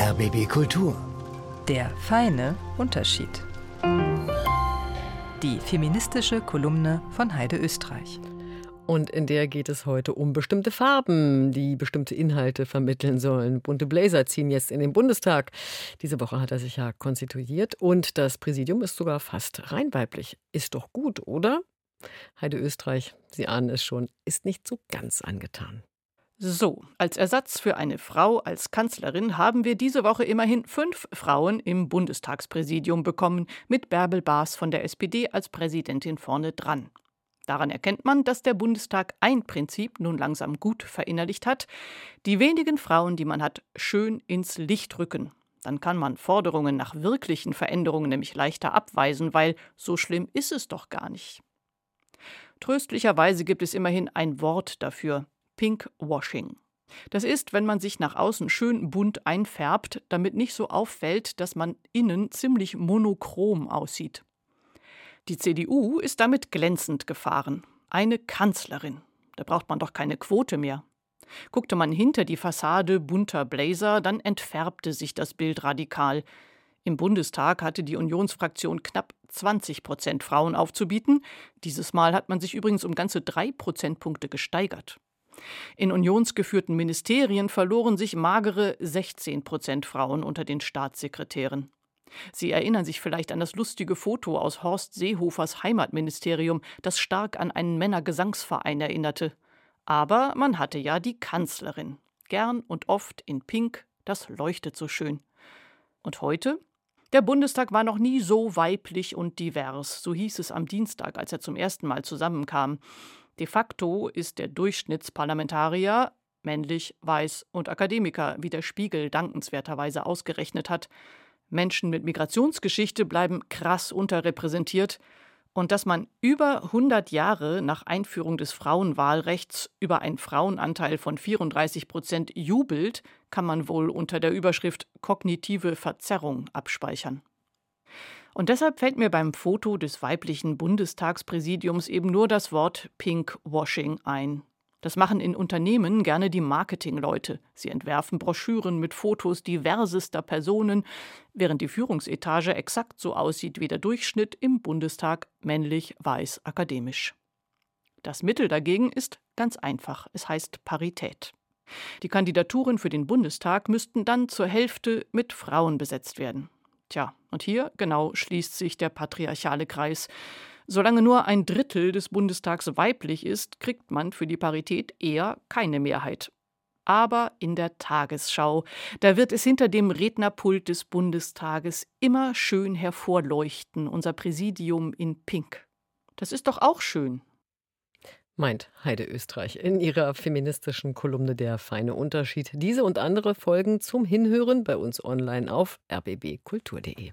RBB Kultur. Der feine Unterschied. Die feministische Kolumne von Heide Österreich. Und in der geht es heute um bestimmte Farben, die bestimmte Inhalte vermitteln sollen. Bunte Blazer ziehen jetzt in den Bundestag. Diese Woche hat er sich ja konstituiert und das Präsidium ist sogar fast rein weiblich. Ist doch gut, oder? Heide Österreich, Sie ahnen es schon, ist nicht so ganz angetan. So, als Ersatz für eine Frau als Kanzlerin haben wir diese Woche immerhin fünf Frauen im Bundestagspräsidium bekommen, mit Bärbel Baas von der SPD als Präsidentin vorne dran. Daran erkennt man, dass der Bundestag ein Prinzip nun langsam gut verinnerlicht hat, die wenigen Frauen, die man hat, schön ins Licht rücken. Dann kann man Forderungen nach wirklichen Veränderungen nämlich leichter abweisen, weil so schlimm ist es doch gar nicht. Tröstlicherweise gibt es immerhin ein Wort dafür Pinkwashing. Das ist, wenn man sich nach außen schön bunt einfärbt, damit nicht so auffällt, dass man innen ziemlich monochrom aussieht. Die CDU ist damit glänzend gefahren. Eine Kanzlerin. Da braucht man doch keine Quote mehr. Guckte man hinter die Fassade bunter Blazer, dann entfärbte sich das Bild radikal. Im Bundestag hatte die Unionsfraktion knapp 20 Prozent Frauen aufzubieten. Dieses Mal hat man sich übrigens um ganze drei Prozentpunkte gesteigert. In unionsgeführten Ministerien verloren sich magere 16 Prozent Frauen unter den Staatssekretären. Sie erinnern sich vielleicht an das lustige Foto aus Horst Seehofers Heimatministerium, das stark an einen Männergesangsverein erinnerte. Aber man hatte ja die Kanzlerin. Gern und oft in Pink, das leuchtet so schön. Und heute? Der Bundestag war noch nie so weiblich und divers, so hieß es am Dienstag, als er zum ersten Mal zusammenkam. De facto ist der Durchschnittsparlamentarier männlich, weiß und Akademiker, wie der Spiegel dankenswerterweise ausgerechnet hat. Menschen mit Migrationsgeschichte bleiben krass unterrepräsentiert. Und dass man über 100 Jahre nach Einführung des Frauenwahlrechts über einen Frauenanteil von 34 Prozent jubelt, kann man wohl unter der Überschrift kognitive Verzerrung abspeichern. Und deshalb fällt mir beim Foto des weiblichen Bundestagspräsidiums eben nur das Wort Pinkwashing ein. Das machen in Unternehmen gerne die Marketingleute. Sie entwerfen Broschüren mit Fotos diversester Personen, während die Führungsetage exakt so aussieht wie der Durchschnitt im Bundestag männlich, weiß, akademisch. Das Mittel dagegen ist ganz einfach. Es heißt Parität. Die Kandidaturen für den Bundestag müssten dann zur Hälfte mit Frauen besetzt werden. Tja, und hier genau schließt sich der patriarchale Kreis. Solange nur ein Drittel des Bundestags weiblich ist, kriegt man für die Parität eher keine Mehrheit. Aber in der Tagesschau, da wird es hinter dem Rednerpult des Bundestages immer schön hervorleuchten, unser Präsidium in Pink. Das ist doch auch schön. Meint Heide Österreich in ihrer feministischen Kolumne Der feine Unterschied. Diese und andere Folgen zum Hinhören bei uns online auf rbbkultur.de.